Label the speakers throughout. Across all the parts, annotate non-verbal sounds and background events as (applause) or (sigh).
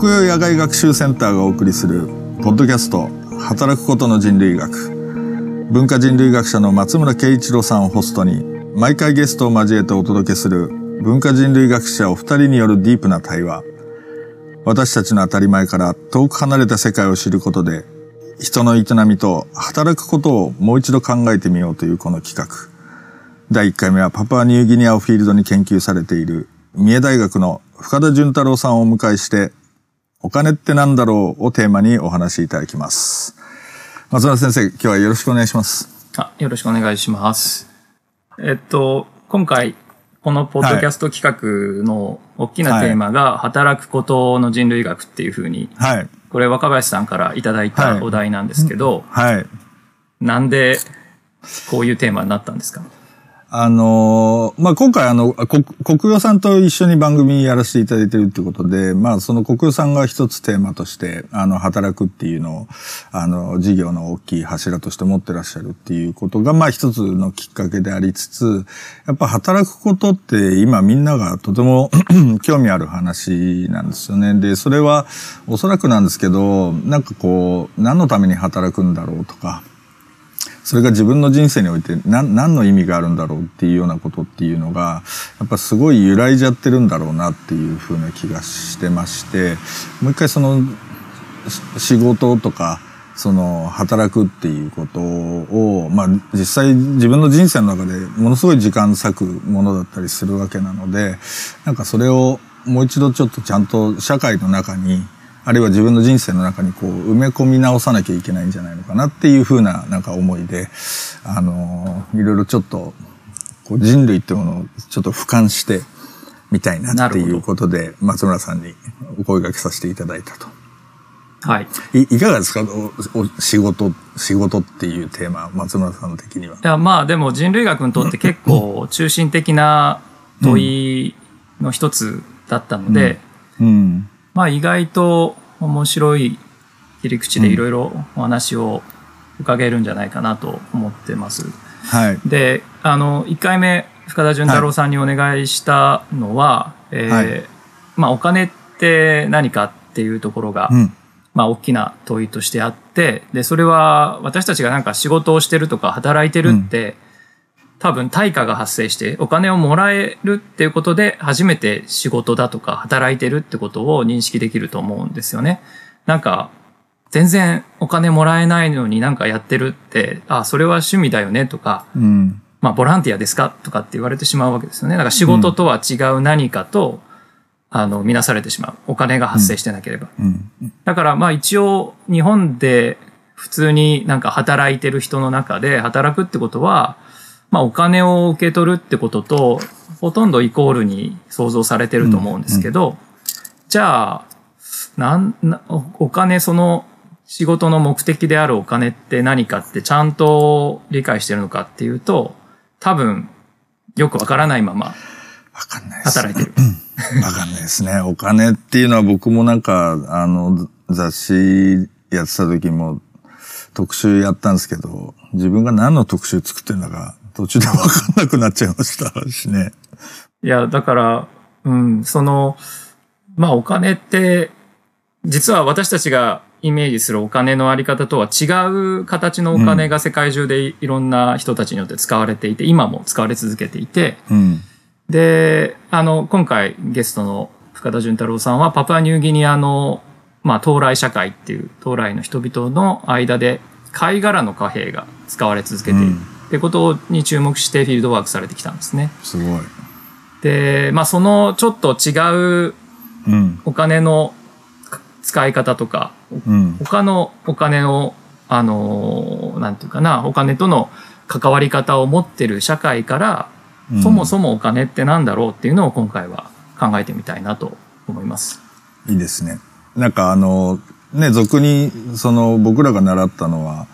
Speaker 1: 国用野外学習センターがお送りするポッドキャスト働くことの人類学。文化人類学者の松村圭一郎さんをホストに毎回ゲストを交えてお届けする文化人類学者お二人によるディープな対話。私たちの当たり前から遠く離れた世界を知ることで人の営みと働くことをもう一度考えてみようというこの企画。第1回目はパプアニューギニアをフィールドに研究されている三重大学の深田淳太郎さんをお迎えしてお金ってなんだろうをテーマにお話しいただきます。松村先生、今日はよろしくお願いします。
Speaker 2: あ、よろしくお願いします。えっと、今回、このポッドキャスト企画の大きなテーマが、働くことの人類学っていうふうに、はい。これ若林さんからいただいたお題なんですけど、はい。はい、なんで、こういうテーマになったんですか？
Speaker 1: あのまあ、今回あの、国、国さんと一緒に番組やらせていただいてるってことで、まあ、その国用さんが一つテーマとして、あの、働くっていうのを、あの、事業の大きい柱として持ってらっしゃるっていうことが、まあ、一つのきっかけでありつつ、やっぱ働くことって今みんながとても (coughs) 興味ある話なんですよね。で、それはおそらくなんですけど、なんかこう、何のために働くんだろうとか、それが自分の人生において何何の意味があるんだろうっていうようなことっていうのがやっぱすごい揺らいじゃってるんだろうなっていうふうな気がしてましてもう一回その仕事とかその働くっていうことを、まあ実際自分の人生の中でものすごい時間割くものだったりするわけなので、なんかそれをもう一度ちょっとちゃんと社会の中にあるいは自分の人生の中にこう埋め込み直さなきゃいけないんじゃないのかなっていうふうななんか思いで、あの、いろいろちょっとこう人類ってものをちょっと俯瞰してみたいなっていうことで、松村さんにお声掛けさせていただいたと。
Speaker 2: はい。
Speaker 1: いいかがですか？お仕事、仕事っていうテーマ、松村さん的には。い
Speaker 2: や、まあでも人類学にとって結構中心的な問いの一つだったので、うん、うんまあ意外と面白い切り口でいろいろお話を伺えるんじゃないかなと思ってます。はい、で、あの、1回目、深田純太郎さんにお願いしたのは、はい、えー、まあお金って何かっていうところが、うん、まあ大きな問いとしてあって、で、それは私たちがなんか仕事をしてるとか働いてるって、うん多分対価が発生してお金をもらえるっていうことで初めて仕事だとか働いてるってことを認識できると思うんですよね。なんか全然お金もらえないのになんかやってるって、あ、それは趣味だよねとか、うん、まあボランティアですかとかって言われてしまうわけですよね。だから仕事とは違う何かと、うん、あの、見なされてしまう。お金が発生してなければ。うん、だからまあ一応日本で普通になんか働いてる人の中で働くってことは、まあお金を受け取るってことと、ほとんどイコールに想像されてると思うんですけど、うんうん、じゃあ、なんな、お金、その仕事の目的であるお金って何かってちゃんと理解してるのかっていうと、多分、よくわからないまま、わ
Speaker 1: かんない
Speaker 2: 働いてる。
Speaker 1: わかんないですね。お金っていうのは僕もなんか、あの、雑誌やってた時も特集やったんですけど、自分が何の特集作ってるんだか途中で分かんなくなっちゃいましたしね。
Speaker 2: いや、だから、うん、その、まあお金って、実は私たちがイメージするお金のあり方とは違う形のお金が世界中でいろんな人たちによって使われていて、うん、今も使われ続けていて、うん、で、あの、今回ゲストの深田純太郎さんはパプアニューギニアの、まあ、到来社会っていう、到来の人々の間で貝殻の貨幣が使われ続けている。うんってことに注目してフィールドワークされてきたんですね。
Speaker 1: すごい。
Speaker 2: で、まあそのちょっと違うお金の使い方とか、うん、他のお金の、あの、なんていうかな、お金との関わり方を持ってる社会から、うん、そもそもお金ってなんだろうっていうのを今回は考えてみたいなと思います。
Speaker 1: いいですね。なんかあの、ね、俗に、その僕らが習ったのは、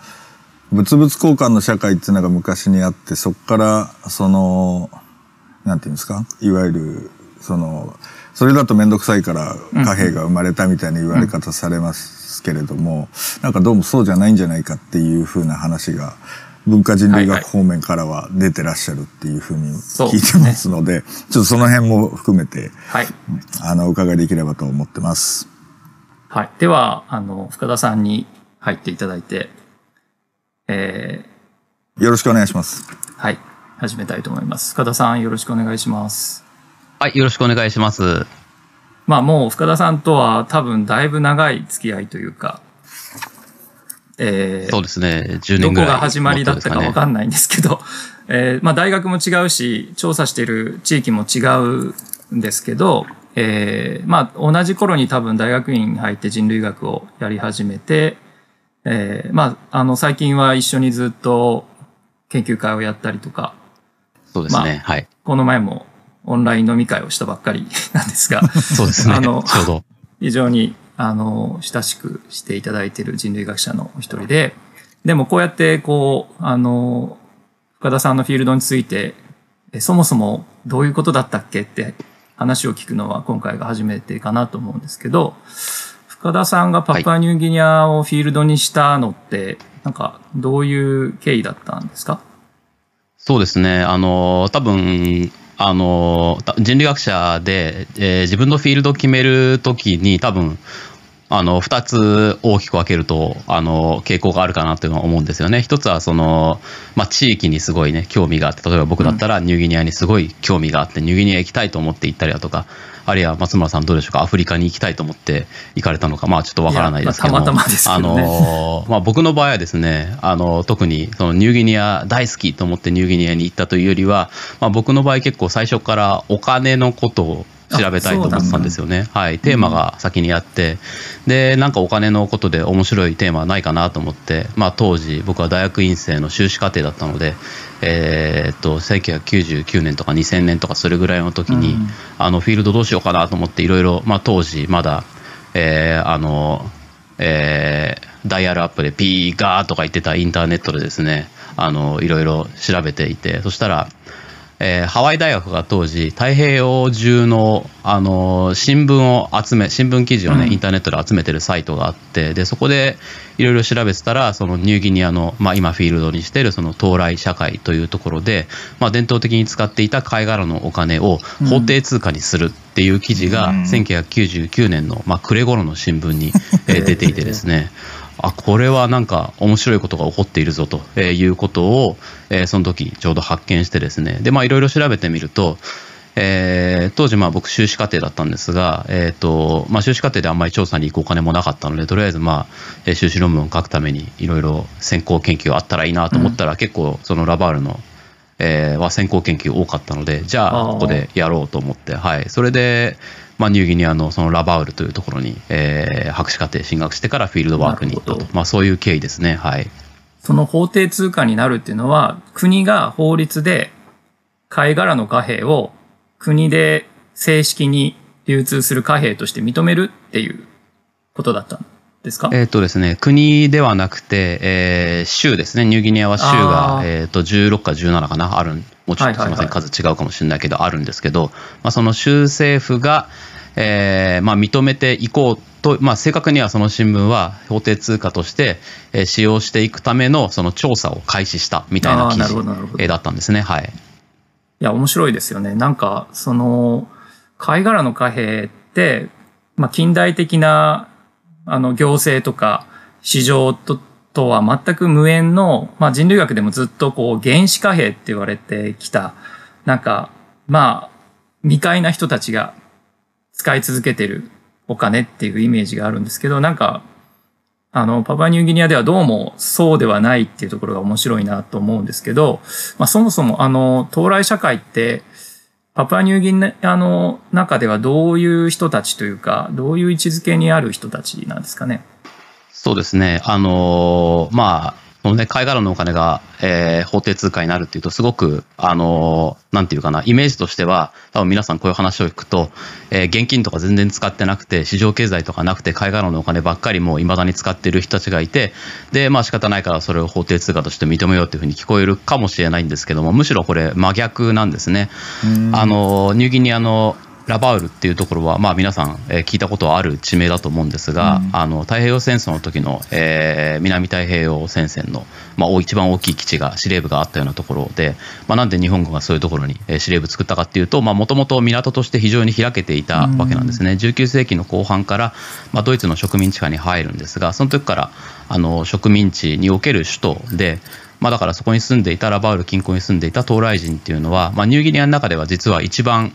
Speaker 1: 物々交換の社会っていうのが昔にあって、そこから、その、なんていうんですか？いわゆる、その、それだと面倒くさいから貨幣が生まれたみたいな言われ方されますけれども、うん、なんかどうもそうじゃないんじゃないかっていうふうな話が、文化人類学方面からは出てらっしゃるっていうふうに聞いてますので、はいはい、ちょっとその辺も含めて、はい、あの、お伺いできればと思ってます。
Speaker 2: はい。では、あの、深田さんに入っていただいて、
Speaker 1: えー、よろしくお願いします。
Speaker 2: はい。始めたいと思います。深田さん、よろしくお願いします。
Speaker 3: はい、よろしくお願いします。
Speaker 2: まあもう深田さんとは多分だいぶ長い付き合いというか、
Speaker 3: えー、そうですね、10年ぐらい、
Speaker 2: どこが始まりだったかわかんないんですけど、(laughs) えー、まあ大学も違うし、調査してる地域も違うんですけど、えー、まあ同じ頃に多分大学院入って人類学をやり始めて、えー、まあ、あの最近は一緒にずっと研究会をやったりとか、
Speaker 3: そうですね、まあ、はい。
Speaker 2: この前もオンライン飲み会をしたばっかり (laughs) なんですが、
Speaker 3: そうですね。あの、ちょうど。
Speaker 2: 非常に、あの、親しくしていただいている人類学者の一人で、でもこうやって、こう、あの、深田さんのフィールドについて、そもそもどういうことだったっけって話を聞くのは今回が初めてかなと思うんですけど、深田さんがパプアニューギニアをフィールドにしたのって、はい、なんかどういう経緯だったんですか？
Speaker 3: そうですね。あの、多分、あの、人類学者で、えー、自分のフィールドを決めるときに多分、あの、二つ大きく分けると、あの、傾向があるかなというのは思うんですよね。一つは、その、まあ、地域にすごいね、興味があって、例えば僕だったらニューギニアにすごい興味があって、ニューギニア行きたいと思って行ったりだとか、あるいは松村さんどうでしょうか、アフリカに行きたいと思って行かれたのか、まあちょっとわからないですけど。
Speaker 2: まあ、たまたまですけど、ね、あ
Speaker 3: の、まあ僕の場合はですね、あの、特にそのニューギニア大好きと思ってニューギニアに行ったというよりは、まあ僕の場合結構最初からお金のことを調べたいと思ってたんですよね。はい。テーマが先にあって、うん、で、なんかお金のことで面白いテーマはないかなと思って、まあ当時僕は大学院生の修士課程だったので、えー、っと、1999年とか2000年とかそれぐらいの時に、うん、あの、フィールドどうしようかなと思っていろいろ、まあ当時まだ、えー、あの、えー、ダイヤルアップでピーガーとか言ってたインターネットでですね、あの、いろいろ調べていて、そしたら、えー、ハワイ大学が当時太平洋中の、あの新聞を集め新聞記事をね、インターネットで集めてるサイトがあってでそこでいろいろ調べてたらそのニューギニアの、まあ、今フィールドにしてるその東来社会というところで、まあ、伝統的に使っていた貝殻のお金を法定通貨にするっていう記事が、1999年の、まあ、暮れ頃の新聞に、えー、出ていてですね (laughs) あこれはなんか面白いことが起こっているぞということを、えー、その時ちょうど発見してですね。でまあいろいろ調べてみると、えー、当時まあ僕修士課程だったんですが、えーとまあ、修士課程であんまり調査に行くお金もなかったのでとりあえずまあ修士論文を書くためにいろいろ先行研究あったらいいなと思ったら、うん、結構そのラバールのえー、は先行研究多かったのでじゃあここでやろうと思ってはい。それでまあ、ニューギニアのそのラバウルというところに、えー、博士課程進学してからフィールドワークに行ったと、まあ、そういう経緯ですね。はい。
Speaker 2: その法定通貨になるっていうのは、国が法律で貝殻の貨幣を国で正式に流通する貨幣として認めるっていうことだったんですか？
Speaker 3: えっ、とですね、国ではなくて、えー、州ですね。ニューギニアは州が、えっ、と、16か17かな、ある、もうちょっとすみません、数違うかもしれないけど、あるんですけど、まあ、その州政府が、えーまあ、認めていこうと、まあ、正確にはその新聞は法定通貨として、えー、使用していくためのその調査を開始したみたいな記事だったんですね。はい。
Speaker 2: いや、面白いですよね。なんか、その、貝殻の貨幣って、まあ、近代的な、あの、行政とか市場と、とは全く無縁の、まあ、人類学でもずっとこう、原始貨幣って言われてきた、なんか、まあ、未開な人たちが使い続けてるお金っていうイメージがあるんですけど、なんか、あの、パパニューギニアではどうもそうではないっていうところが面白いなと思うんですけど、まあそもそもあの、東来社会って、パプアニューギニアの中ではどういう人たちというか、どういう位置づけにある人たちなんですかね？
Speaker 3: そうですね。あのまあ、このね、貝殻のお金が、えー、法定通貨になるっていうと、すごく、あのー、なんていうかな、イメージとしては、多分皆さんこういう話を聞くと、えー、現金とか全然使ってなくて、市場経済とかなくて、貝殻のお金ばっかりもう未だに使ってる人たちがいて、で、まあ仕方ないからそれを法定通貨として認めようっていうふうに聞こえるかもしれないんですけども、むしろこれ真逆なんですね。あの、ニューギニアのラバウルっていうところは、まあ、皆さん、えー、聞いたことはある地名だと思うんですが、うん、あの太平洋戦争の時の、えー、南太平洋戦線の、まあ、一番大きい基地が司令部があったようなところで、まあ、なんで日本軍がそういうところに、えー、司令部作ったかっていうともともと港として非常に開けていたわけなんですね、うん、19世紀の後半から、まあ、ドイツの植民地下に入るんですがその時からあの植民地における首都でまあ、だからそこに住んでいたラバウル近郊に住んでいた東来人っていうのは、まあ、ニューギニアの中では実は一番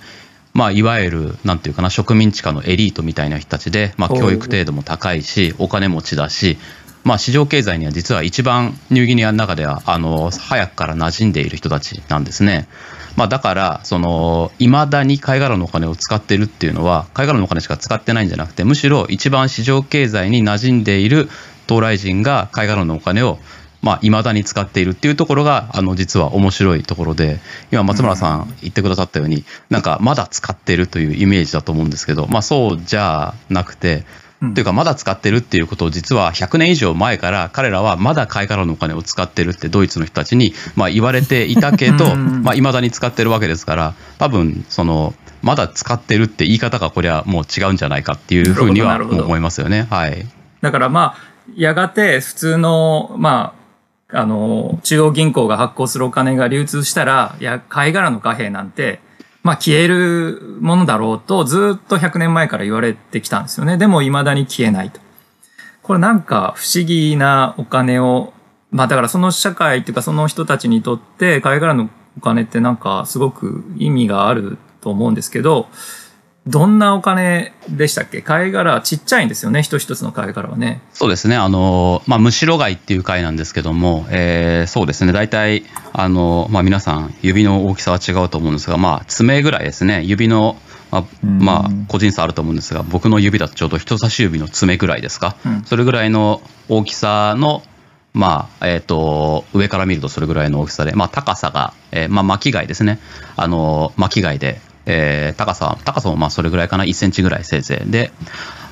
Speaker 3: まあ、いわゆる、なんていうかな、植民地下のエリートみたいな人たちで、まあ、教育程度も高いし、お金持ちだし、まあ、市場経済には実は一番ニューギニアの中では、あの、早くから馴染んでいる人たちなんですね。まあ、だから、その、未だに貝殻のお金を使ってるっていうのは、貝殻のお金しか使ってないんじゃなくて、むしろ一番市場経済に馴染んでいる東来人が貝殻のお金をまあ、未だに使っているっていうところが、あの、実は面白いところで、今、松村さん言ってくださったように、なんか、まだ使ってるというイメージだと思うんですけど、まあ、そうじゃなくて、というか、まだ使ってるっていうことを実は100年以上前から彼らはまだ貝殻のお金を使ってるってドイツの人たちにまあ言われていたけど、まあ未だに使ってるわけですから、多分その、まだ使ってるって言い方がこれはもう違うんじゃないかっていうふうには思いますよね。はい。
Speaker 2: だからまあ、やがて普通の、まあ、あの、中央銀行が発行するお金が流通したら、いや、貝殻の貨幣なんて、まあ消えるものだろうとずっと100年前から言われてきたんですよね。でも未だに消えないと。これなんか不思議なお金を、まあだからその社会っていうかその人たちにとって貝殻のお金ってなんかすごく意味があると思うんですけど、どんなお金でしたっけ？貝殻ちっちゃいんですよね一つ一つの貝殻はね。
Speaker 3: そうですね。あの、まあ、むしろ貝っていう貝なんですけども、えー、そうですね。大体あの、まあ、皆さん指の大きさは違うと思うんですが、まあ、爪ぐらいですね。指のまあ、まあ、個人差あると思うんですが僕の指だとちょうど人差し指の爪ぐらいですか、うん、それぐらいの大きさのまあ、えっ、ー、と、上から見るとそれぐらいの大きさで、まあ、高さが、えー、まあ、巻き貝ですね。あの、巻き貝で、えー、高さ、高さもまあそれぐらいかな、1センチぐらいせいぜいで、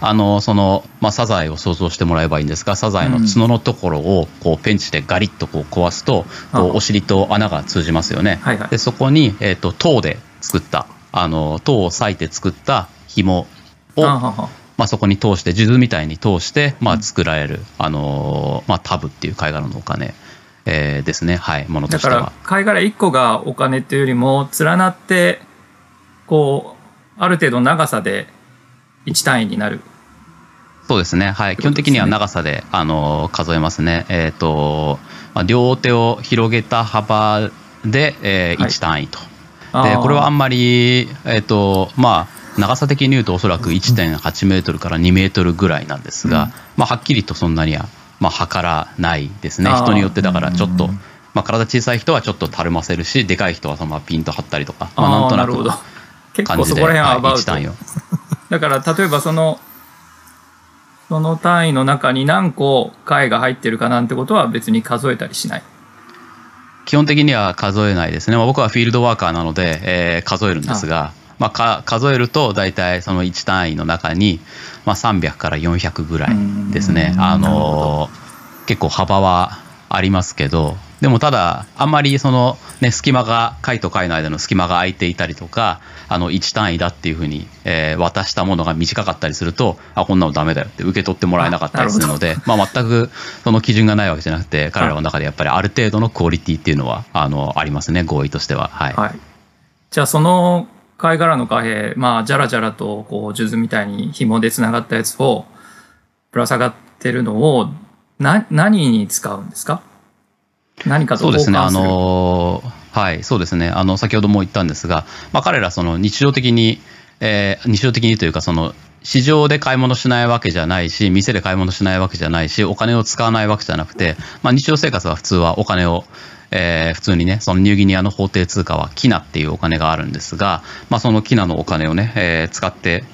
Speaker 3: あの、その、まあ、サザエを想像してもらえばいいんですが、サザエの角のところを、こう、ペンチでガリッとこう壊すと、こう、お尻と穴が通じますよね。はいはい、で、そこに、えっ、ー、と、銅で作った、あの、銅を裂いて作った紐を、まあ、そこに通して、数珠みたいに通して、まあ、作られる、あの、まあ、タブっていう貝殻のお金。えー、ですね。はい、ものとしては。だから、
Speaker 2: 貝殻1個がお金っていうよりも、連なって、こう、ある程度長さで1単位になる。
Speaker 3: そうですね。はい。基本的には長さで、あの、数えますね。えっ、ー、と、まあ、両手を広げた幅で、えー、1単位と。はい、で、これはあんまり、えっ、ー、と、まあ、長さ的に言うとおそらく1.8メートルから2メートルぐらいなんですが、うん、まあ、はっきりとそんなには、まあ、測らないですね。人によってだからちょっと、まあ、体小さい人はちょっとたるませるし、でかい人はそのままピンと張ったりとか、まあ、なんとなく
Speaker 2: 結構そこら辺はアバウト。(laughs) だから例えばその、その単位の中に何個貝が入ってるかなんてことは別に数えたりしない。
Speaker 3: 基本的には数えないですね。まあ、僕はフィールドワーカーなので、えー、数えるんですが、まあ、か数えると大体その1単位の中に、まあ、300から400ぐらいですね。あのー、結構幅はありますけど、でもただ、あんまりその、ね、隙間が、貝と貝の間の隙間が空いていたりとか、あの、1単位だっていうふうに、えー、渡したものが短かったりすると、あ、こんなのダメだよって受け取ってもらえなかったりするので、まあ全くその基準がないわけじゃなくて、彼らの中でやっぱりある程度のクオリティっていうのは、あの、ありますね、合意としては。はい。はい、
Speaker 2: じゃあその貝殻の貨幣、まあ、じゃらじゃらと、こう、数珠みたいに紐で繋がったやつを、ぶら下がってるのを、な、何に使うんですか？何かと
Speaker 3: そうですね、あのはい、そうですね、あの先ほども言ったんですが、まあ、彼ら、その日常的に、えー、日常的にというか、その市場で買い物しないわけじゃないし、店で買い物しないわけじゃないし、お金を使わないわけじゃなくて、まあ、日常生活は普通はお金を、えー、普通にね、そのニューギニアの法定通貨はキナっていうお金があるんですが、まあ、そのキナのお金をね、えー、使って、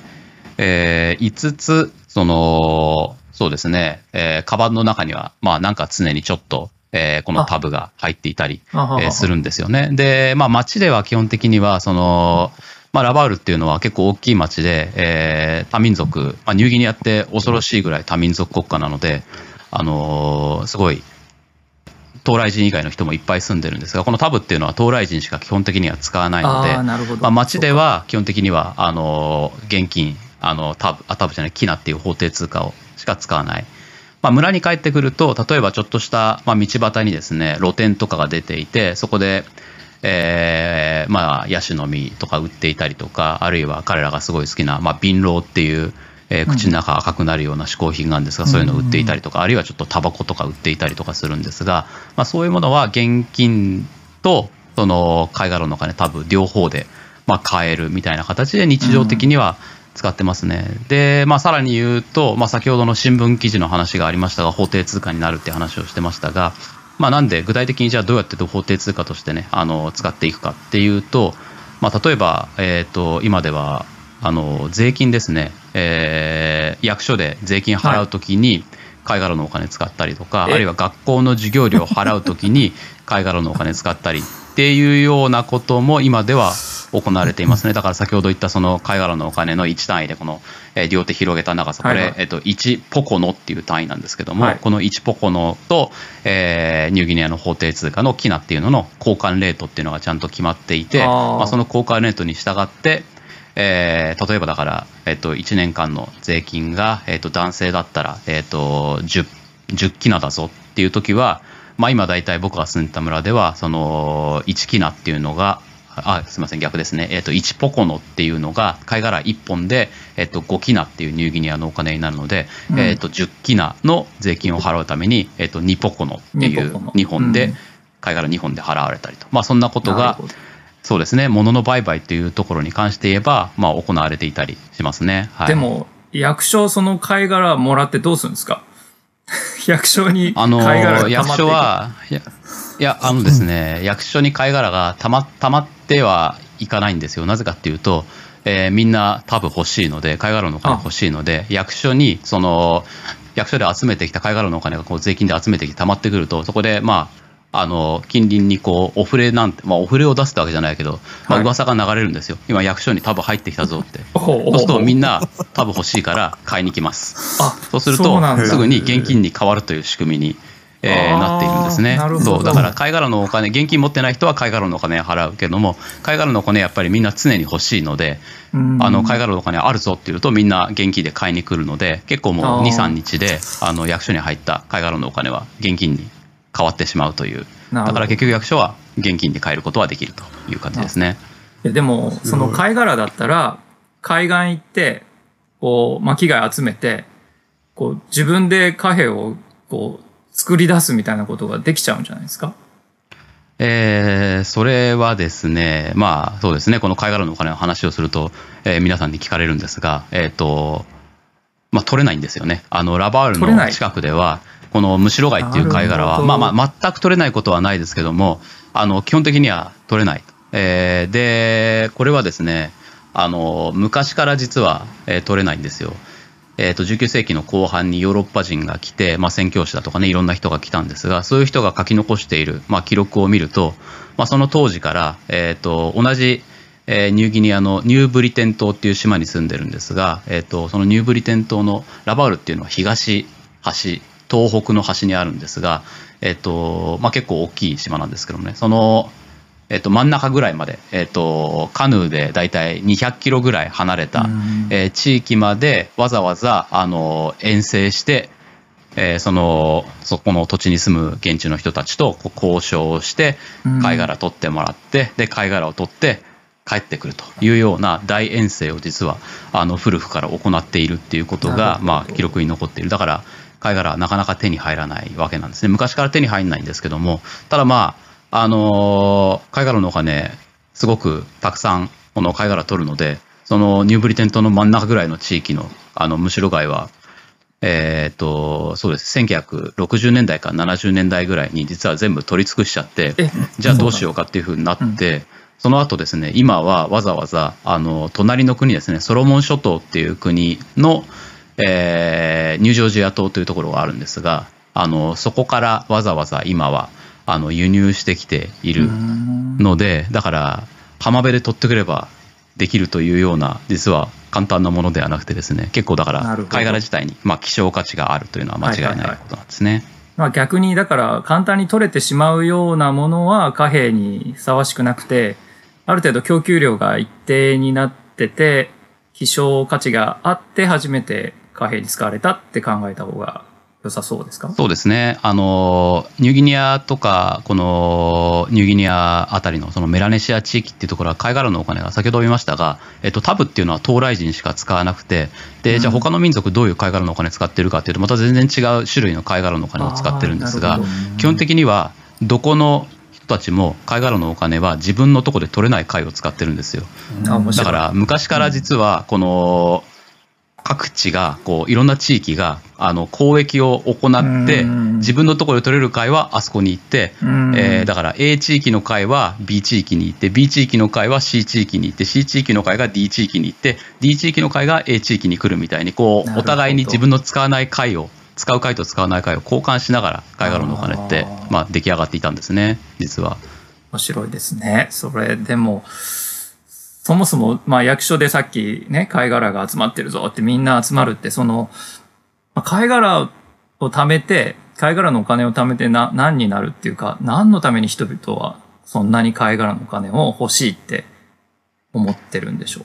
Speaker 3: えー、5つ、その、そうですね、えー、カバンの中には、まあなんか常にちょっと、えー、このタブが入っていたり、えー、するんですよね。で、まあ街では基本的には、その、まあ、ラバウルっていうのは結構大きい町で、えー、多民族、まあ、ニューギニアって恐ろしいぐらい多民族国家なので、あのー、すごい、東来人以外の人もいっぱい住んでるんですが、このタブっていうのは東来人しか基本的には使わないので、まあ、町では基本的にはあの現金、あのタブあタブじゃない、キナっていう法定通貨をしか使わない。まあ、村に帰ってくると、例えばちょっとした、まあ、道端にですね、露店とかが出ていて、そこで、えー、まあ、ヤシの実とか売っていたりとか、あるいは彼らがすごい好きな、まあ、槟榔っていう、えー、口の中赤くなるような嗜好品があるんですが、そういうのを売っていたりとか、あるいはちょっとタバコとか売っていたりとかするんですが、まあ、そういうものは現金とその貝殻のお金多分両方で、まあ、買えるみたいな形で日常的には使ってますね。で、まあ、さらに言うと、まあ、先ほどの新聞記事の話がありましたが法定通貨になるって話をしてましたが、まあ、なんで具体的にじゃあどうやって法定通貨としてねあの使っていくかっていうと、まあ、例えば、えーと今ではあの税金ですね、えー、役所で税金払うときに、貝殻のお金使ったりとか、あるいは学校の授業料を払うときに貝殻のお金使ったりっていうようなことも今では行われていますね。だから先ほど言ったその貝殻のお金の1単位でこの、え両手広げた長さ、これ、はいはい、えっと、1ポコノっていう単位なんですけども、はい、この1ポコノと、えー、ニューギニアの法定通貨のキナっていうのの交換レートっていうのがちゃんと決まっていて、あまあ、その交換レートに従って、えー、例えばだから、えっと、1年間の税金が、えっと、男性だったら、えっと、10, 10キナだぞっていう時は、まあ、今大体僕が住んでた村ではその1キナっていうのがあすみません逆ですね、えっと1ポコノっていうのが貝殻1本で、えっと5キナっていうニューギニアのお金になるので、うん、えっと10キナの税金を払うために、えっと2ポコノっていう2本で、貝殻2本で払われたりと、まあ、そんなことがそうですね、物の売買っていうところに関して言えば、まあ、行われていたりしますね。
Speaker 2: はい、でも、役所、その貝殻もらってどうするんですか？(laughs) 役所に
Speaker 3: 貝殻が役所は、いや、いやあのですね、役所に貝殻がたまたまってはいかないんですよ。なぜかっていうと、えー、みんな多分欲しいので、貝殻のお金欲しいので、役所に、その、役所で集めてきた貝殻のお金がこう税金で集めてきて溜まってくると、そこで、まあ、あの近隣にこうお触れなんて、まあ、お触れを出すってわけじゃないけど、まあ噂が流れるんですよ、今、役所に多分入ってきたぞって、(laughs) そうするとみんな、多分欲しいから買いに来ます、そうすると、すぐに現金に変わるという仕組みに。えー、なっているんですね。そうだから貝殻のお金現金持ってない人は貝殻のお金払うけども貝殻のお金やっぱりみんな常に欲しいのであの貝殻のお金あるぞっていうとみんな現金で買いに来るので結構もう23日であの役所に入った貝殻のお金は現金に変わってしまうという。だから結局役所は現金で買えることはできるという感じですね。
Speaker 2: いやでもその貝殻だったら海岸行ってこう巻貝集めてこう自分で貨幣をこう作り出すみたいなことができちゃうんじゃないですか？
Speaker 3: えー、それはですね、まあそうですね、この貝殻のお金の話をすると、えー、皆さんに聞かれるんですが、えっ、ー、と、まあ取れないんですよね。あの、ラバールの近くでは、このムシロ貝っていう貝殻は、まあまあ全く取れないことはないですけども、あの、基本的には取れない。えー、で、これはですね、あの、昔から実は、えー、取れないんですよ。えー、と19世紀の後半にヨーロッパ人が来て、まあ、宣教師だとかねいろんな人が来たんですがそういう人が書き残している、まあ、記録を見ると、まあ、その当時から、えー、と同じ、えー、ニューギニアのニューブリテン島っていう島に住んでるんですが、えー、とそのニューブリテン島のラバールっていうのは東端東北の端にあるんですが、えっとまあ、結構大きい島なんですけどもねその、えっと、真ん中ぐらいまで、えっと、カヌーでだいたい200キロぐらい離れた、えー、地域までわざわざあの遠征してえー、そのそこの土地に住む現地の人たちと交渉をして貝殻取ってもらってで貝殻を取って帰ってくるというような大遠征を実はあの古くから行っているっていうことが、まあ、記録に残っている。だから貝殻はなかなか手に入らないわけなんですね。昔から手に入らないんですけども、ただまあ、あのー、貝殻のお金、すごくたくさんこの貝殻取るので、そのニューブリテン島の真ん中ぐらいの地域のあのむしろ貝は、えっ、と、そうです。1960年代から70年代ぐらいに実は全部取り尽くしちゃって、じゃあどうしようかっていうふうになって、その後ですね、今はわざわざ、あの、隣の国ですね、ソロモン諸島っていう国の、えー、ニュージョージア島というところがあるんですがあのそこからわざわざ今はあの輸入してきているのでだから浜辺で取ってくればできるというような実は簡単なものではなくてですね結構だから貝殻自体に、まあ、希少価値があるというのは間違いないことなんですね。はいはいはい
Speaker 2: まあ、逆にだから簡単に取れてしまうようなものは貨幣にふさわしくなくて、ある程度供給量が一定になってて、希少価値があって初めて貨幣に使われたって考えた方が良さそうですか？
Speaker 3: そうですね。あの、ニューギニアとか、このニューギニアあたりのそのメラネシア地域っていうところは貝殻のお金が先ほど言いましたが、えっと、タブっていうのは東来人しか使わなくて、で、じゃあ他の民族どういう貝殻のお金使ってるかっていうと、また全然違う種類の貝殻のお金を使ってるんですが、基本的にはどこの人たちも貝殻のお金は自分のとこで取れない貝を使ってるんですよ。だから昔から実はこの、各地がこういろんな地域があの交易を行って自分のところで取れる貝はあそこに行って、えー、だから A 地域の貝は B 地域に行って B 地域の貝は C 地域に行って C 地域の貝が D 地域に行って D 地域の貝が A 地域に来るみたいにこうお互いに自分の使わない貝を使う貝と使わない貝を交換しながら貝殻のお金ってまあ出来上がっていたんですね実は。
Speaker 2: 面白いですね。それでもそもそも、まあ役所でさっきね、貝殻が集まってるぞってみんな集まるって、その、まあ、貝殻を貯めて、貝殻のお金を貯めてな、何になるっていうか、何のために人々はそんなに貝殻のお金を欲しいって思ってるんでしょう？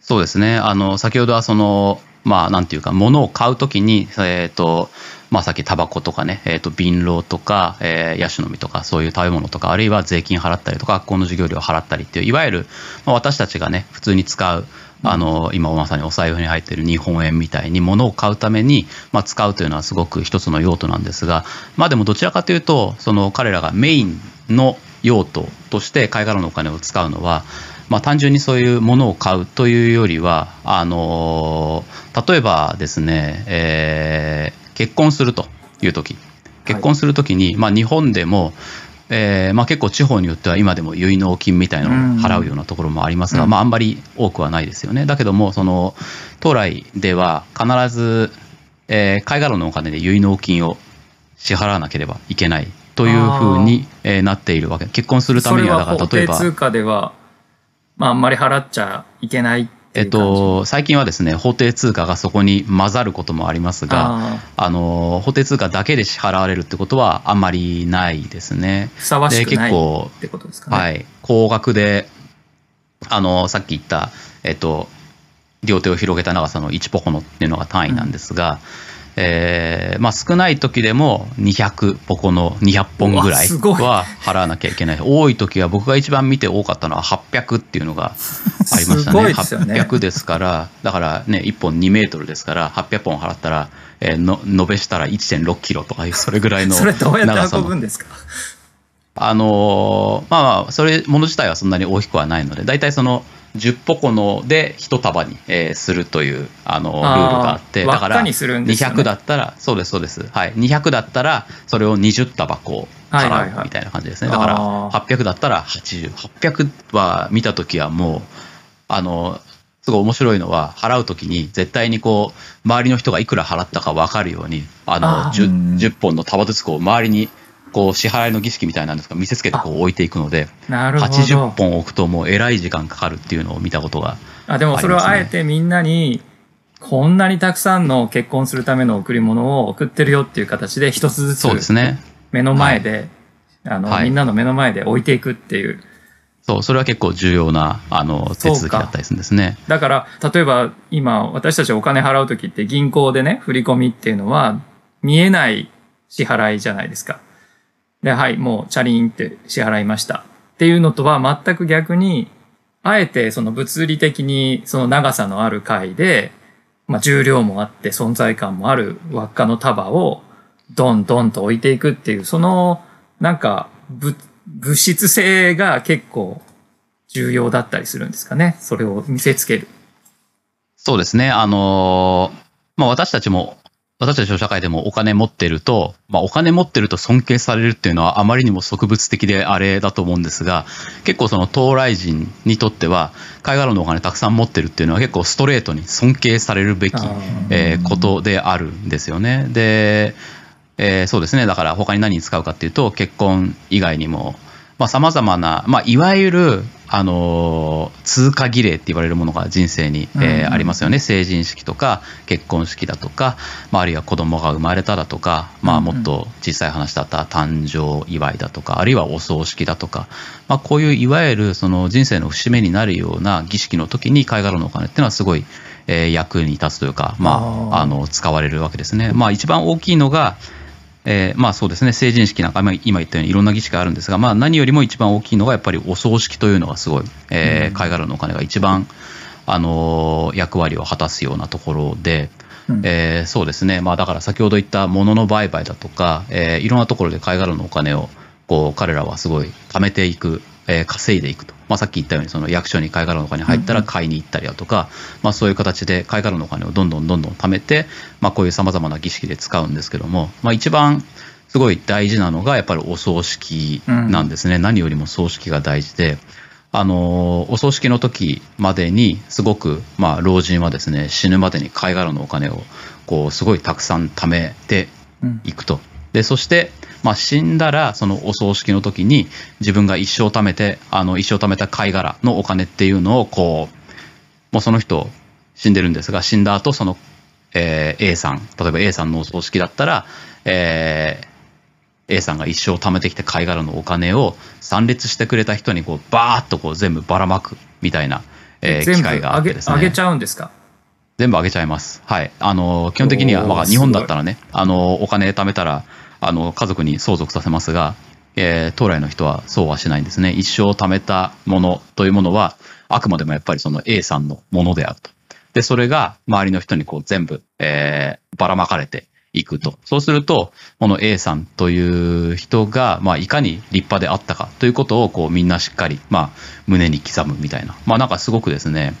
Speaker 3: そうですね。あの、先ほどはその、まあ、なんていうか、物を買うときに、えっ、ー、と、まあ、さっきタバコとかね、えっ、ー、と、瓶籠とか、えー、ヤシの実とか、そういう食べ物とか、あるいは税金払ったりとか、学校の授業料払ったりっていう、いわゆる、まあ、私たちがね、普通に使う、あの、今まさにお財布に入っている日本円みたいに物を買うために、まあ、使うというのはすごく一つの用途なんですが、まあでもどちらかというと、その彼らがメインの用途として貝殻のお金を使うのは、まあ、単純にそういうものを買うというよりは、あの例えばですね、えー、結婚するという時。結婚する時に、はい、まあ、日本でも、えーまあ、結構地方によっては今でも結納金みたいなのを払うようなところもありますが、うん、まあ、あんまり多くはないですよね。だけどもその当来では必ず、えー、貝殻のお金で結納金を支払わなければいけないというふうに、えー、なっているわけ。結婚するためにはだから例えば。
Speaker 2: 通貨では、まあ、あんまり払っちゃいけない
Speaker 3: えっと、最近はですね法定通貨がそこに混ざることもありますがあの法定通貨だけで支払われるってことはあんまりないですね。
Speaker 2: ふさわしくないってことですかね。
Speaker 3: はい、高額であのさっき言った、えっと、両手を広げた長さの1ポコノっていうのが単位なんですが、うんえーまあ、少ない時でも200ポコの200本ぐらいは払わなきゃいけない。多い時は僕が一番見て多かったのは800っていうのがありましたね。ね。800ですからだからね1本2メートルですから800本払ったら、えー、の延べしたら1.6キロとかそれぐらいの
Speaker 2: それどうやって運ぶんですか？
Speaker 3: あのー、まあそれもの自体はそんなに大きくはないので大体その10ポコので1束に、えー、するというあのルールがあってだから200だったらそうですそうです。はい。200だったらそれを20束こう払うみたいな感じですね、だから800だったら80800は見た時はもうあのすごい面白いのは払う時に絶対にこう周りの人がいくら払ったか分かるようにあの 10, 10本の束ずつこう周りにこう支払いの儀式みたいなんですが見せつけてこう置いていくので80本置くともうえらい時間かかるっていうのを見たことが
Speaker 2: あ、ね、でもそれはあえてみんなにこんなにたくさんの結婚するための贈り物を送ってるよっていう形で一つずつ目の前で、あの、みんなの目の前で置いていくっていう。
Speaker 3: そう、それは結構重要な、あの、手続きだったりするんですね。
Speaker 2: だから、例えば、今、私たちお金払うときって銀行でね、振り込みっていうのは、見えない支払いじゃないですか。で、はい、もうチャリンって支払いました。っていうのとは全く逆に、あえてその物理的にその長さのある回で、まあ、重量もあって存在感もある輪っかの束をドンドンと置いていくっていう、そのなんか物物質性が結構重要だったりするんですかね。それを見せつける。
Speaker 3: そうですね。あのまあ私たちも私たちの社会でもお金持ってると、まあ、お金持ってると尊敬されるっていうのはあまりにも植物的であれだと思うんですが、結構その東来人にとっては、貝殻のお金たくさん持ってるっていうのは結構ストレートに尊敬されるべき、えー、ことであるんですよね。で、えー、そうですね。だから他に何に使うかっていうと、結婚以外にも、まあ、様々な、まあ、いわゆるあの通過儀礼って言われるものが人生に、えー、ありますよね。成人式とか結婚式だとか、まあ、あるいは子供が生まれただとか、まあ、もっと小さい話だったら誕生祝いだとかあるいはお葬式だとか、まあ、こういういわゆるその人生の節目になるような儀式の時に貝殻のお金っていうのはすごい、えー、役に立つというか、まあ、あの使われるわけですね。まあ、一番大きいのがえー、まあそうですね、成人式なんか、今言ったようにいろんな儀式があるんですが、まあ何よりも一番大きいのがやっぱりお葬式というのがすごい、えー、貝殻のお金が一番、あのー、役割を果たすようなところで、えー、そうですね、まあだから先ほど言った物の売買だとか、えー、いろんなところで貝殻のお金をこう彼らはすごい貯めていく、えー、稼いでいくと。まあ、さっき言ったようにその役所に貝殻のお金入ったら買いに行ったりだとか、まあ、そういう形で貝殻のお金をどんどんどんどん貯めて、まあ、こういうさまざまな儀式で使うんですけども、まあ、一番すごい大事なのがやっぱりお葬式なんですね、うん、何よりも葬式が大事で。あのお葬式の時までにすごく、まあ、老人はですね死ぬまでに貝殻のお金をこうすごいたくさん貯めていくと、でそしてまあ、死んだらそのお葬式の時に自分が一生貯めてあの一生貯めた貝殻のお金っていうのをこうもうその人死んでるんですが死んだ後その、えー、A さん例えば A さんのお葬式だったら、えー、A さんが一生貯めてきた貝殻のお金を参列してくれた人にこうバーッとこう全部ばらまくみたいな、えー、機会があってですね。
Speaker 2: あげちゃうんですか？
Speaker 3: 全部あげちゃいます。はい。あの、基本的には、まあ、日本だったらね、あの、お金貯めたら、あの家族に相続させますが、えー、当来の人はそうはしないんですね。一生貯めたものというものは、あくまでもやっぱりその A さんのものであると。で、それが周りの人にこう全部、えー、ばらまかれていくと。そうすると、この A さんという人が、まあ、いかに立派であったかということを、こう、みんなしっかり、まあ、胸に刻むみたいな。まあ、なんかすごくですね、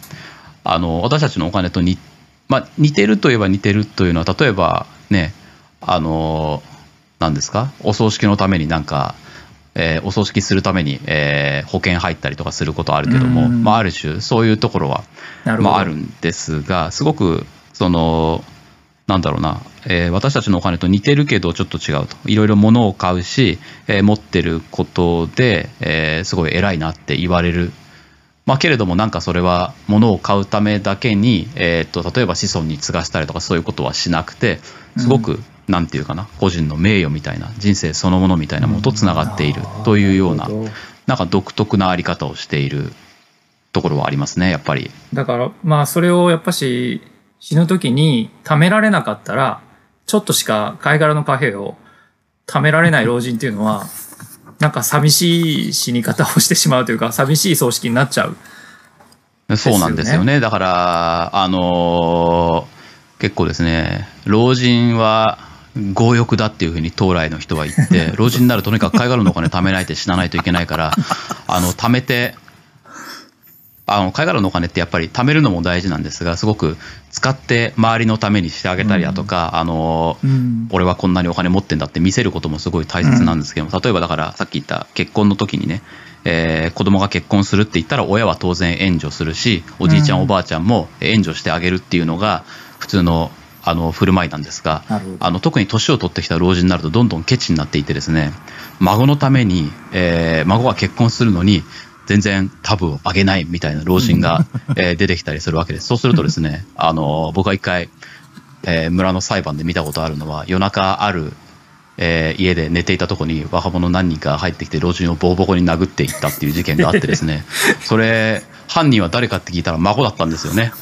Speaker 3: あの、私たちのお金と似、まあ、似てるといえば似てるというのは、例えばね、あの、なんですか？お葬式のためになんか、えー、お葬式するために、えー、保険入ったりとかすることあるけども、まあ、ある種そういうところは、まあ、あるんですがすごくそのなんだろうな、えー、私たちのお金と似てるけどちょっと違うと。いろいろ物を買うし、えー、持ってることで、えー、すごい偉いなって言われる。まあ、けれどもなんかそれは物を買うためだけに、えー、と例えば子孫に継がしたりとかそういうことはしなくてすごくなんていうかな個人の名誉みたいな人生そのものみたいなものとつながっているというようななんか独特なあり方をしているところはありますねやっぱり。
Speaker 2: だからまあそれをやっぱし死ぬ時に貯められなかったらちょっとしか貝殻の貨幣を貯められない老人っていうのはなんか寂しい死に方をしてしまうというか寂しい葬式になっちゃう、
Speaker 3: ね、そうなんですよね。だからあのー、結構ですね老人は強欲だっていうふうに当来の人は言って (laughs) 老人になるととにかく貝殻のお金貯めないと死なないといけないからあの貯めてあの貝殻のお金ってやっぱり貯めるのも大事なんですがすごく使って周りのためにしてあげたりだとか、うん、あの、うん、俺はこんなにお金持ってんだって見せることもすごい大切なんですけども、例えばだからさっき言った結婚の時にね、えー、子供が結婚するって言ったら親は当然援助するしおじいちゃん、おばあちゃんも援助してあげるっていうのが普通のあの振る舞いなんですがあの特に年を取ってきた老人になるとどんどんケチになっていてですね孫のために、えー、孫が結婚するのに全然タブを上げないみたいな老人が、(laughs) えー、出てきたりするわけです。そうするとですね、あの僕は一回、えー、村の裁判で見たことあるのは夜中あるえー、家で寝ていたとこに若者何人か入ってきて老人をボコボコに殴っていったっていう事件があってですね。(laughs) それ犯人は誰かって聞いたら孫だったんですよね。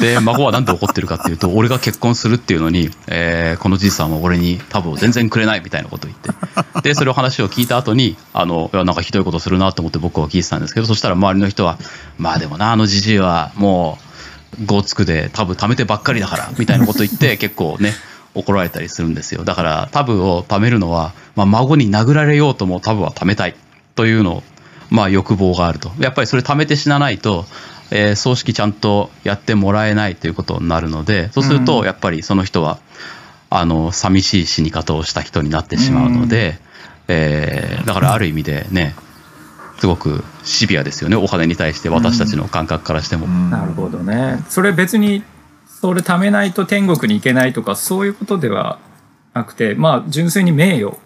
Speaker 3: で孫は何で怒ってるかっていうと俺が結婚するっていうのに、えー、このじいさんは俺にタブを全然くれないみたいなことを言って。でそれを話を聞いた後にあのいやなんかひどいことするなと思って僕は聞いてたんですけどそしたら周りの人はまあでもなあのじじいはもうゴーツクでタブ貯めてばっかりだからみたいなこと言って結構ね怒られたりするんですよだからタブを貯めるのは、まあ、孫に殴られようともタブは貯めたいというのをまあ、欲望があると。やっぱりそれ貯めて死なないと、えー、葬式ちゃんとやってもらえないということになるので、そうすると、やっぱりその人は、あの、寂しい死に方をした人になってしまうので、えー、だからある意味でね、すごくシビアですよね、お金に対して私たちの感覚からしても。
Speaker 2: なるほどね。それ別に、それ貯めないと天国に行けないとか、そういうことではなくて、まあ、純粋に名誉。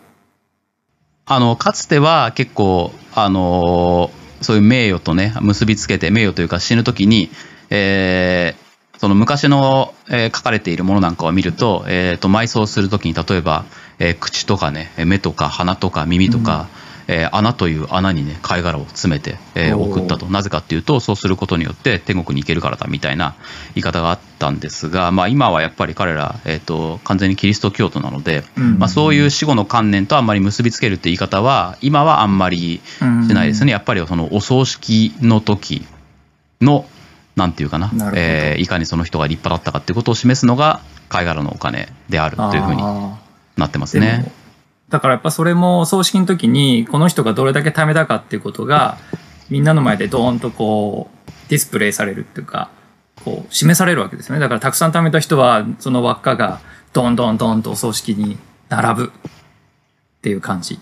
Speaker 3: あのかつては結構あのそういう名誉とね、結びつけて、名誉というか死ぬ時に、えー、その昔の、えー、書かれているものなんかを見ると、えー、と埋葬する時に例えば、えー、口とかね目とか鼻とか耳とか、えー、穴という穴にね貝殻を詰めて、えー、送ったと。なぜかっていうとそうすることによって天国に行けるからだみたいな言い方があったんですが、まあ、今はやっぱり彼ら、えーと、完全にキリスト教徒なので、まあ、そういう死後の観念とあんまり結びつけるって言い方は今はあんまりしないですね。やっぱりそのお葬式の時のなんていうかなな、えー、いかにその人が立派だったかっていうことを示すのが貝殻のお金であるというふうになってますね。
Speaker 2: だからやっぱそれも葬式の時にこの人がどれだけ貯めたかっていうことがみんなの前でドーンとこうディスプレイされるっていうかこう示されるわけですよね。だからたくさん貯めた人はその輪っかがドンドンドンとお葬式に並ぶっていう感じ。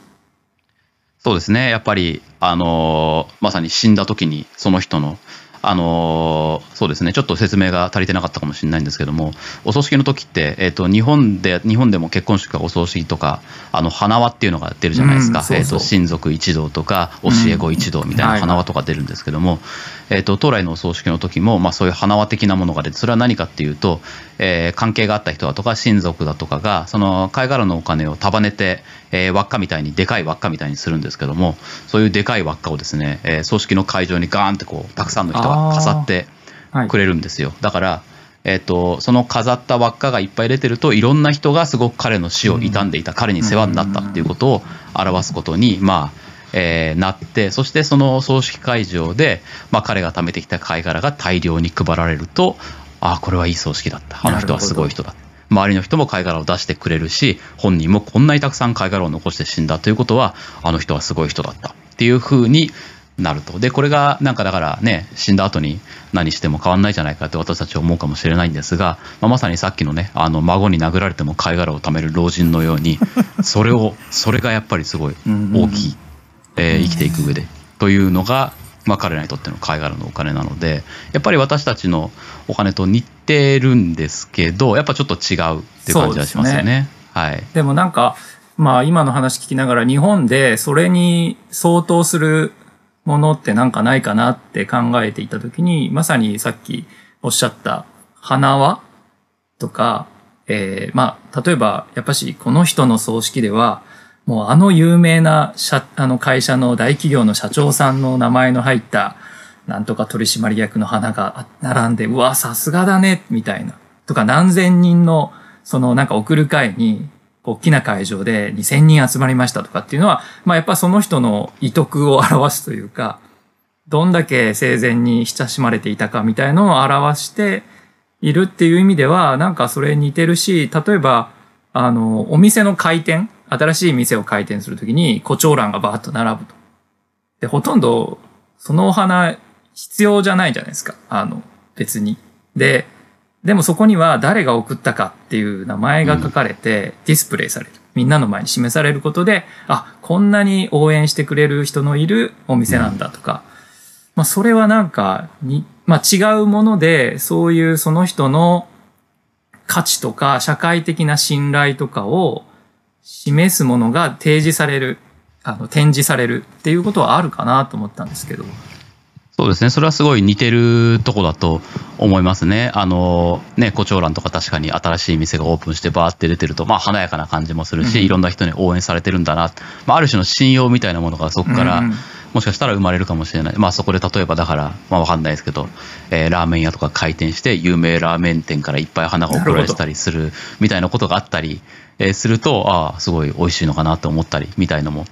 Speaker 3: そうですね。やっぱりあのー、まさに死んだ時にその人のあのそうですね。ちょっと説明が足りてなかったかもしれないんですけどもお葬式の時って、えーと、日本で日本でも結婚式とかお葬式とかあの花輪っていうのが出るじゃないですか、うん、そうそう。えーと、親族一同とか教え子一同みたいな花輪とか出るんですけども、うんはいえーと、当来のお葬式の時も、まあ、そういう花輪的なものが出てそれは何かっていうと、えー、関係があった人だとか親族だとかがその貝殻のお金を束ねて、えー、輪っかみたいにでかい輪っかみたいにするんですけどもそういうでかい輪っかをですね、えー、葬式の会場にガーンってこうたくさんの人が飾ってくれるんですよ、はい、だからえーと、その飾った輪っかがいっぱい出てるといろんな人がすごく彼の死を悼んでいた、うん、彼に世話になったっていうことを表すことに、まあえー、なってそしてその葬式会場で、まあ、彼が貯めてきた貝殻が大量に配られるとああこれはいい葬式だった。あの人はすごい人だ周りの人も貝殻を出してくれるし本人もこんなにたくさん貝殻を残して死んだということはあの人はすごい人だった。っていうふうになると。でこれがなんかだからね死んだ後に何しても変わんないじゃないかって私たちは思うかもしれないんですが、まあ、まさにさっきのねあの孫に殴られても貝殻を貯める老人のように (laughs) それをそれがやっぱりすごい大きいえー、生きていく上で。というのが、まあ、彼らにとっての貝殻のお金なのでやっぱり私たちのお金と似てるんですけどやっぱちょっと違うっていう感じはしますよね。ね。はい、
Speaker 2: でもなんかまあ今の話聞きながら日本でそれに相当するものってなんかないかなって考えていた時にまさにさっきおっしゃった花輪とか、えー、まあ例えばやっぱしこの人の葬式ではもうあの有名な社あの会社の大企業の社長さんの名前の入ったなんとか取締役の花が並んで、うわ、さすがだね、みたいな。とか何千人のそのなんか送る会に大きな会場で2000人集まりましたとかっていうのは、まあやっぱその人の意徳を表すというか、どんだけ生前に親しまれていたかみたいのを表しているっていう意味では、なんかそれ似てるし、例えば、あの、お店の開店新しい店を開店するときに、胡蝶蘭がバーッと並ぶと。で、ほとんど、そのお花、必要じゃないじゃないですか。あの、別に。で、でもそこには誰が送ったかっていう名前が書かれて、ディスプレイされる。みんなの前に示されることで、あ、こんなに応援してくれる人のいるお店なんだとか、まあそれはなんかに、まあ違うもので、そういうその人の価値とか社会的な信頼とかを示すものが提示される、あの、展示されるっていうことはあるかなと思ったんですけど。
Speaker 3: そうですね、それはすごい似てるとこだと思いますね。あの、ね、胡蝶蘭とか確かに新しい店がオープンしてバーって出てると、まあ華やかな感じもするし、うん、いろんな人に応援されてるんだな。まあある種の信用みたいなものがそこから、うんもしかしたら生まれるかもしれない。まあそこで例えばだから、まあわかんないですけど、えー、ラーメン屋とか開店して有名ラーメン店からいっぱい花が送られたりするみたいなことがあったり、えー、すると、ああ、すごい美味しいのかなと思ったりみたいのも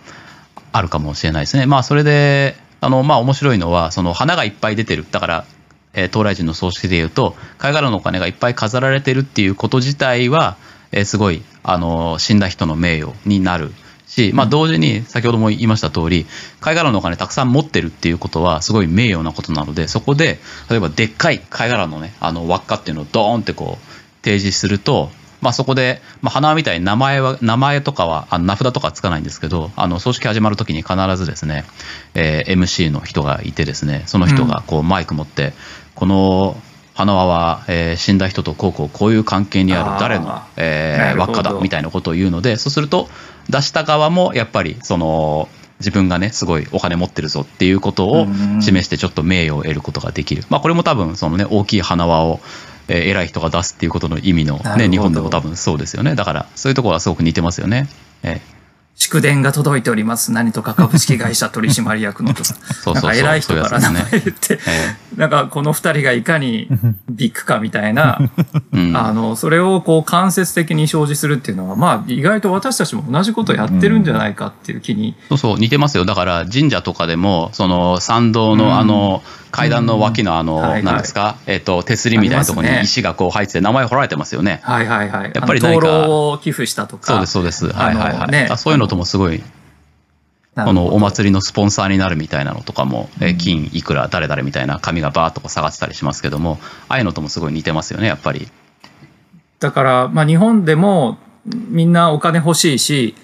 Speaker 3: あるかもしれないですね。まあそれで、あの、まあ面白いのは、その花がいっぱい出てる。だから、えー、東来人の葬式でいうと、貝殻のお金がいっぱい飾られてるっていうこと自体は、えー、すごい、あの、死んだ人の名誉になるし、まあ、同時に先ほども言いました通り貝殻のお金たくさん持ってるっていうことはすごい名誉なことなのでそこで例えばでっかい貝殻のねあの輪っかっていうのをドーンってこう提示するとまあ、そこで、まあ、花輪みたいに名前は名前とかはあの名札とかつかないんですけどあの葬式始まる時に必ずですね、えー、MC の人がいてですねその人がこうマイク持って、この花輪は、えー、死んだ人とこうこうこういう関係にある誰の、え、輪っかだみたいなことを言うのでそうすると出した側もやっぱりその自分がね、すごいお金持ってるぞっていうことを示してちょっと名誉を得ることができる。まあこれも多分そのね、大きい花輪を、えー、偉い人が出すっていうことの意味のね、日本でも多分そうですよね。だからそういうところはすごく似てますよね。えー
Speaker 2: 祝電が届いております。何とか株式会社取締役のとか。(laughs) なんか偉い人から名前言って、なんかこの二人がいかに (laughs) ビッグかみたいな、あの、それをこう間接的に表示するっていうのは、まあ意外と私たちも同じことやってるんじゃないかっていう気に。
Speaker 3: そうそう、似てますよ。だから神社とかでも、その参道のあの、階段の脇のあの、何ですか、えっと、手すりみたいなところに石がこう入って名前彫られてますよね。
Speaker 2: はいはいはい。
Speaker 3: やっぱり何か。
Speaker 2: を寄付したとか。
Speaker 3: そうですそうです。はいはいはい。そういうのともすごい、このお祭りのスポンサーになるみたいなのとかも、え金いくら誰々みたいな紙がバーッと下がってたりしますけども、ああいうのともすごい似てますよね、やっぱり。
Speaker 2: だから、まあ日本でもみんなお金欲しいし、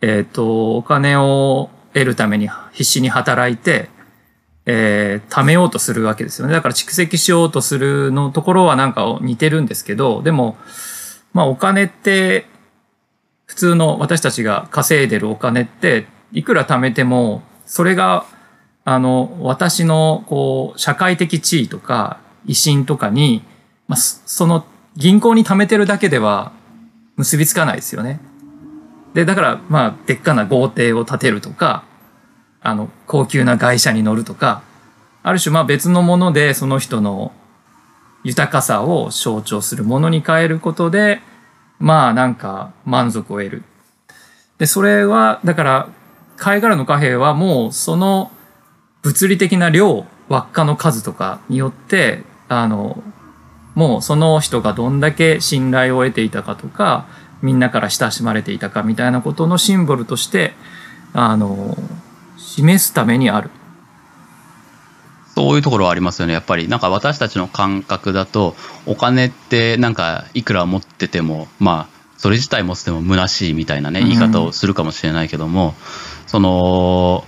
Speaker 2: えっ、ー、と、お金を得るために必死に働いて、えー、貯めようとするわけですよね。だから蓄積しようとするのところはなんか似てるんですけど、でも、まあお金って、普通の私たちが稼いでるお金って、いくら貯めても、それが、あの、私の、こう、社会的地位とか、威信とかに、まあ、その銀行に貯めてるだけでは結びつかないですよね。で、だから、まあ、でっかな豪邸を建てるとか、あの、高級な外車に乗るとか、ある種まあ別のものでその人の豊かさを象徴するものに変えることで、まあなんか満足を得る。で、それは、だから、貝殻の貨幣はもうその物理的な量、輪っかの数とかによって、あの、もうその人がどんだけ信頼を得ていたかとか、みんなから親しまれていたかみたいなことのシンボルとして、あの、示すためにある。
Speaker 3: そういうところはありますよね。やっぱりなんか私たちの感覚だとお金ってなんかいくら持っててもまあそれ自体持ってても虚しいみたいなね言い方をするかもしれないけども、うん、その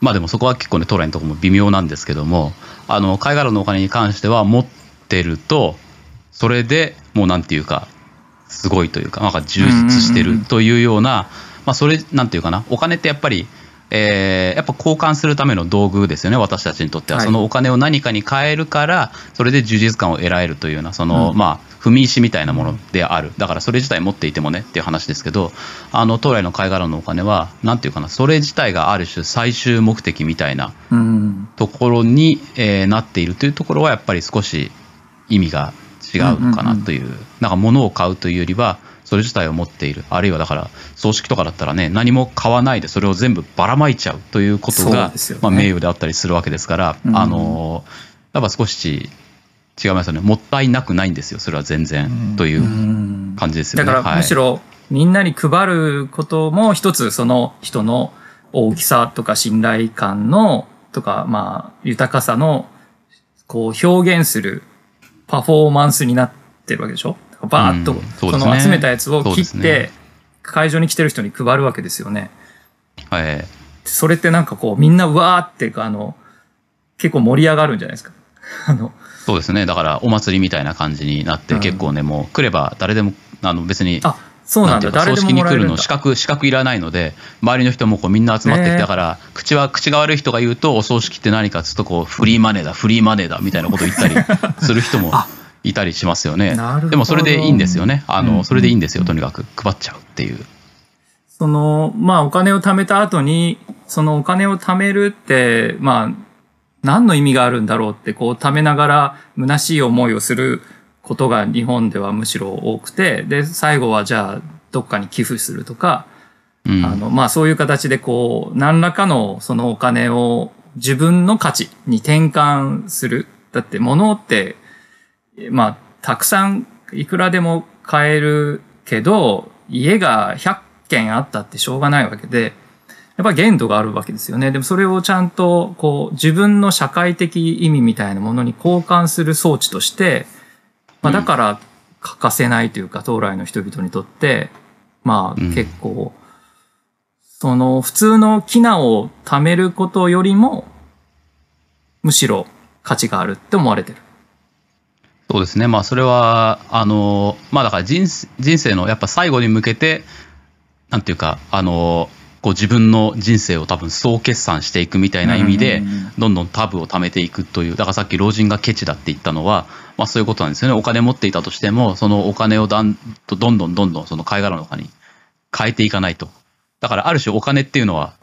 Speaker 3: まあでもそこは結構ねトライのところも微妙なんですけどもあの貝殻のお金に関しては持ってるとそれでもうなんていうかすごいというかなんか充実してるというような、まあそれなんていうかなお金ってやっぱりえー、やっぱ交換するための道具ですよね、私たちにとっては、はい、そのお金を何かに変えるから、それで充実感を得られるというような、その、うん、まあ、踏み石みたいなものである、だからそれ自体持っていてもねっていう話ですけど、あの当来の貝殻のお金は、なんていうかな、それ自体がある種、最終目的みたいなところに、うん、えー、なっているというところは、やっぱり少し意味が違うのかなという、うんうんうん、なんか物を買うというよりは、それ自体を持っている。あるいはだから葬式とかだったらね何も買わないでそれを全部ばらまいちゃうということが、ね、まあ、名誉であったりするわけですから、うん、あのやっぱ少し違いますよね。もったいなくないんですよ。それは全然、うん、という感じですよ
Speaker 2: ね。だからむしろ、みんなに配ることも一つその人の大きさとか信頼感のとかまあ豊かさのこう表現するパフォーマンスになってるわけでしょバーッと、その集めたやつを切って、会場に来てる人に配るわけですよね。
Speaker 3: はい。
Speaker 2: それってなんかこう、みんなうわーってあの、結構盛り上がるんじゃないですか。(laughs) あの、
Speaker 3: そうですね。だから、お祭りみたいな感じになって、結構ね、もう来れば誰でも、あの、別に、
Speaker 2: あ、そうなんだ。
Speaker 3: 誰でもに来るの資格、資格いらないので、周りの人もこうみんな集まってきて、だから、口は、口が悪い人が言うと、お葬式って何かつうと、こう、フリーマネーだ、フリーマネーだ、みたいなことを言ったりする人も (laughs) いたりしますよね。でもそれでいいんですよね。あの、それでいいんですよ。とにかく配っちゃうっていう。
Speaker 2: その、まあお金を貯めた後に、そのお金を貯めるって、まあ、何の意味があるんだろうって、こう貯めながら虚しい思いをすることが日本ではむしろ多くて、で、最後はじゃあどっかに寄付するとか、うん、あの、まあそういう形でこう、何らかのそのお金を自分の価値に転換する。だって物ってまあ、たくさんいくらでも買えるけど、家が100軒あったってしょうがないわけで、やっぱ限度があるわけですよね。でもそれをちゃんと、こう、自分の社会的意味みたいなものに交換する装置として、まあだから欠かせないというか、当来の人々にとって、まあ結構、その普通のキナを貯めることよりも、むしろ価値があるって思われてる。
Speaker 3: そうですね、まあ、それは、あの、まあ、だから人人生のやっぱ最後に向けて、なんていうか、あの、こう自分の人生を多分総決算していくみたいな意味で、どんどんタブを貯めていくという、だからさっき老人がケチだって言ったのは、まあそういうことなんですよね。お金持っていたとしても、そのお金をだんどんどんどんどんその貝殻の中に変えていかないと。だからある種お金っていうのは、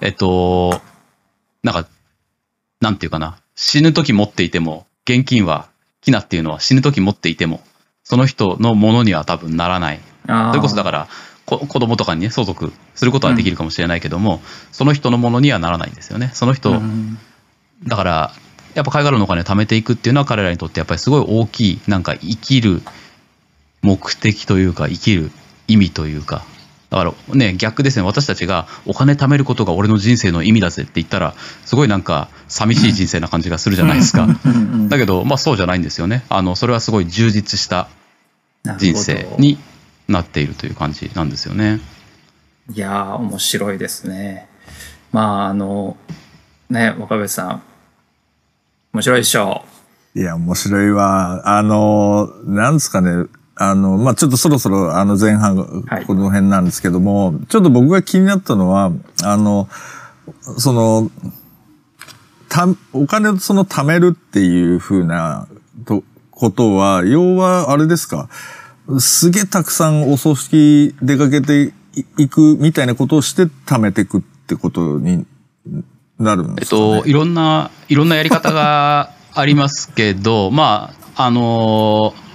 Speaker 3: えっと、なんか、なんていうかな、死ぬ時持っていても、現金は、キナっていうのは死ぬ時持っていても、その人のものには多分ならない。それこそだから、子供とかにね、相続することはできるかもしれないけども、うん、その人のものにはならないんですよね。その人、うん、だから、やっぱ貝殻のお金を貯めていくっていうのは彼らにとってやっぱりすごい大きい、なんか生きる目的というか、生きる意味というか、だからね、逆ですね、私たちがお金貯めることが俺の人生の意味だぜって言ったら、すごいなんか寂しい人生な感じがするじゃないですか。だけど、まあそうじゃないんですよね。あの、それはすごい充実した人生になっているという感じなんですよね。
Speaker 2: いやー、面白いですね。まあ、あの、ね、若林さん、面白いでしょ
Speaker 1: う。いや、面白いわ。あの、なんですかね。あの、まあ、ちょっとそろそろ、あの、前半、この辺なんですけども、はい、ちょっと僕が気になったのは、あの、その、た、お金をその貯めるっていうふうな、と、ことは、要は、あれですか、すげえたくさんお葬式出かけていくみたいなことをして貯めていくってことになるんですか、ね、
Speaker 3: えっと、いろんな、いろんなやり方がありますけど、(laughs) まあ、あのー、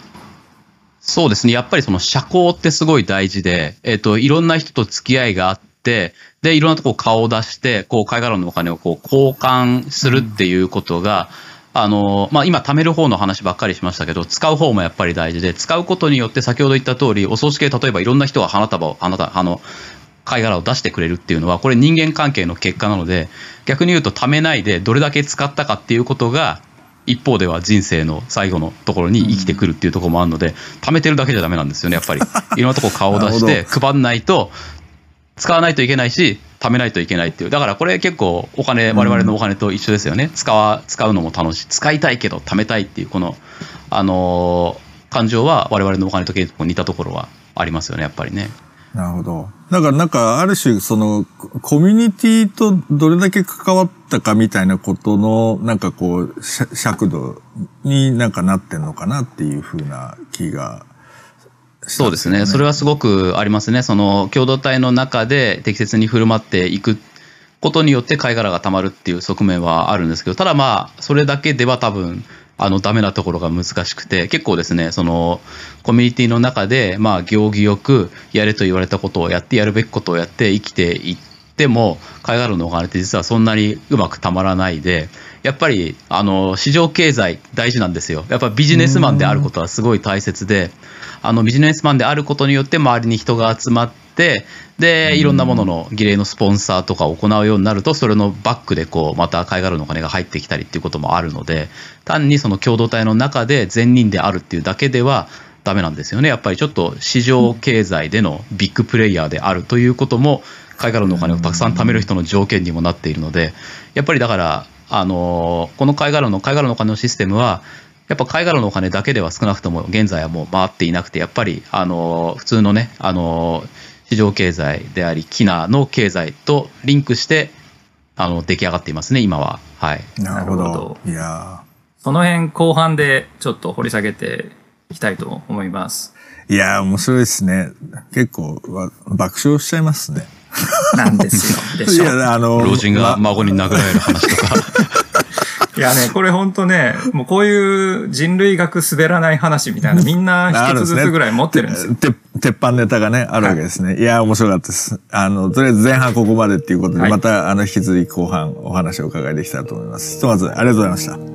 Speaker 3: そうですね。やっぱりその社交ってすごい大事で、えっと、いろんな人と付き合いがあって、で、いろんなとこ顔を出して、こう、貝殻のお金をこう交換するっていうことが、あの、まあ、今貯める方の話ばっかりしましたけど、使う方もやっぱり大事で、使うことによって先ほど言った通り、お葬式で例えばいろんな人が花束を、花束、あの、貝殻を出してくれるっていうのは、これ人間関係の結果なので、逆に言うと貯めないでどれだけ使ったかっていうことが、一方では人生の最後のところに生きてくるっていうところもあるので、貯めてるだけじゃダメなんですよね、やっぱり。(laughs) いろんなとこ顔を出して配んないと、使わないといけないし、貯めないといけないっていう。だからこれ結構お金、我々のお金と一緒ですよね。使わ、使うのも楽しい。使いたいけど貯めたいっていう、この、あのー、感情は我々のお金と結構似たところはありますよね、やっぱりね。
Speaker 1: なるほど。だからなんか、ある種、その、コミュニティとどれだけ関わったかみたいなことの、なんかこう、尺度になんかなってんのかなっていうふうな気が
Speaker 3: そうですね。それはすごくありますね。その共同体の中で適切に振る舞っていくことによって貝殻がたまるっていう側面はあるんですけど、ただまあ、それだけでは多分、あの、ダメなところが難しくて、結構ですね、その、コミュニティの中で、まあ、行儀よく、やれと言われたことをやって、やるべきことをやって生きていっても、貝殻のお金って実はそんなにうまくたまらないで、やっぱり、あの、市場経済大事なんですよ。やっぱビジネスマンであることはすごい大切で、あのビジネスマンであることによって周りに人が集まってでいろんなものの儀礼のスポンサーとかを行うようになるとそれのバックでこうまた貝殻のお金が入ってきたりっていうこともあるので単にその共同体の中で善人であるっていうだけではダメなんですよね。やっぱりちょっと市場経済でのビッグプレイヤーであるということも貝殻のお金をたくさん貯める人の条件にもなっているのでやっぱりだからあのこの貝殻の貝殻のお金のシステムはやっぱ貝殻のお金だけでは少なくとも現在はもう回っていなくて、やっぱり、あの、普通のね、あの、市場経済であり、キナの経済とリンクして、あの、出来上がっていますね、今は。はい。
Speaker 1: なるほど。いや
Speaker 2: その辺後半でちょっと掘り下げていきたいと思います。
Speaker 1: いや面白いですね。結構、爆笑しちゃいますね。
Speaker 2: なんですよ。でしょ。(laughs) いや、
Speaker 3: あの、老人が孫に殴られる話とか。
Speaker 2: いやね、これほんとね、もうこういう人類学滑らない話みたいな、みんな一つずつぐらい持ってるんですよ。
Speaker 1: て鉄板ネタがね、あるわけですね。はい、いや、面白かったです。あの、とりあえず前半ここまでっていうことで、はい、また、あの、引き続き後半お話をお伺いできたらと思います。ひとまず、ありがとうございました。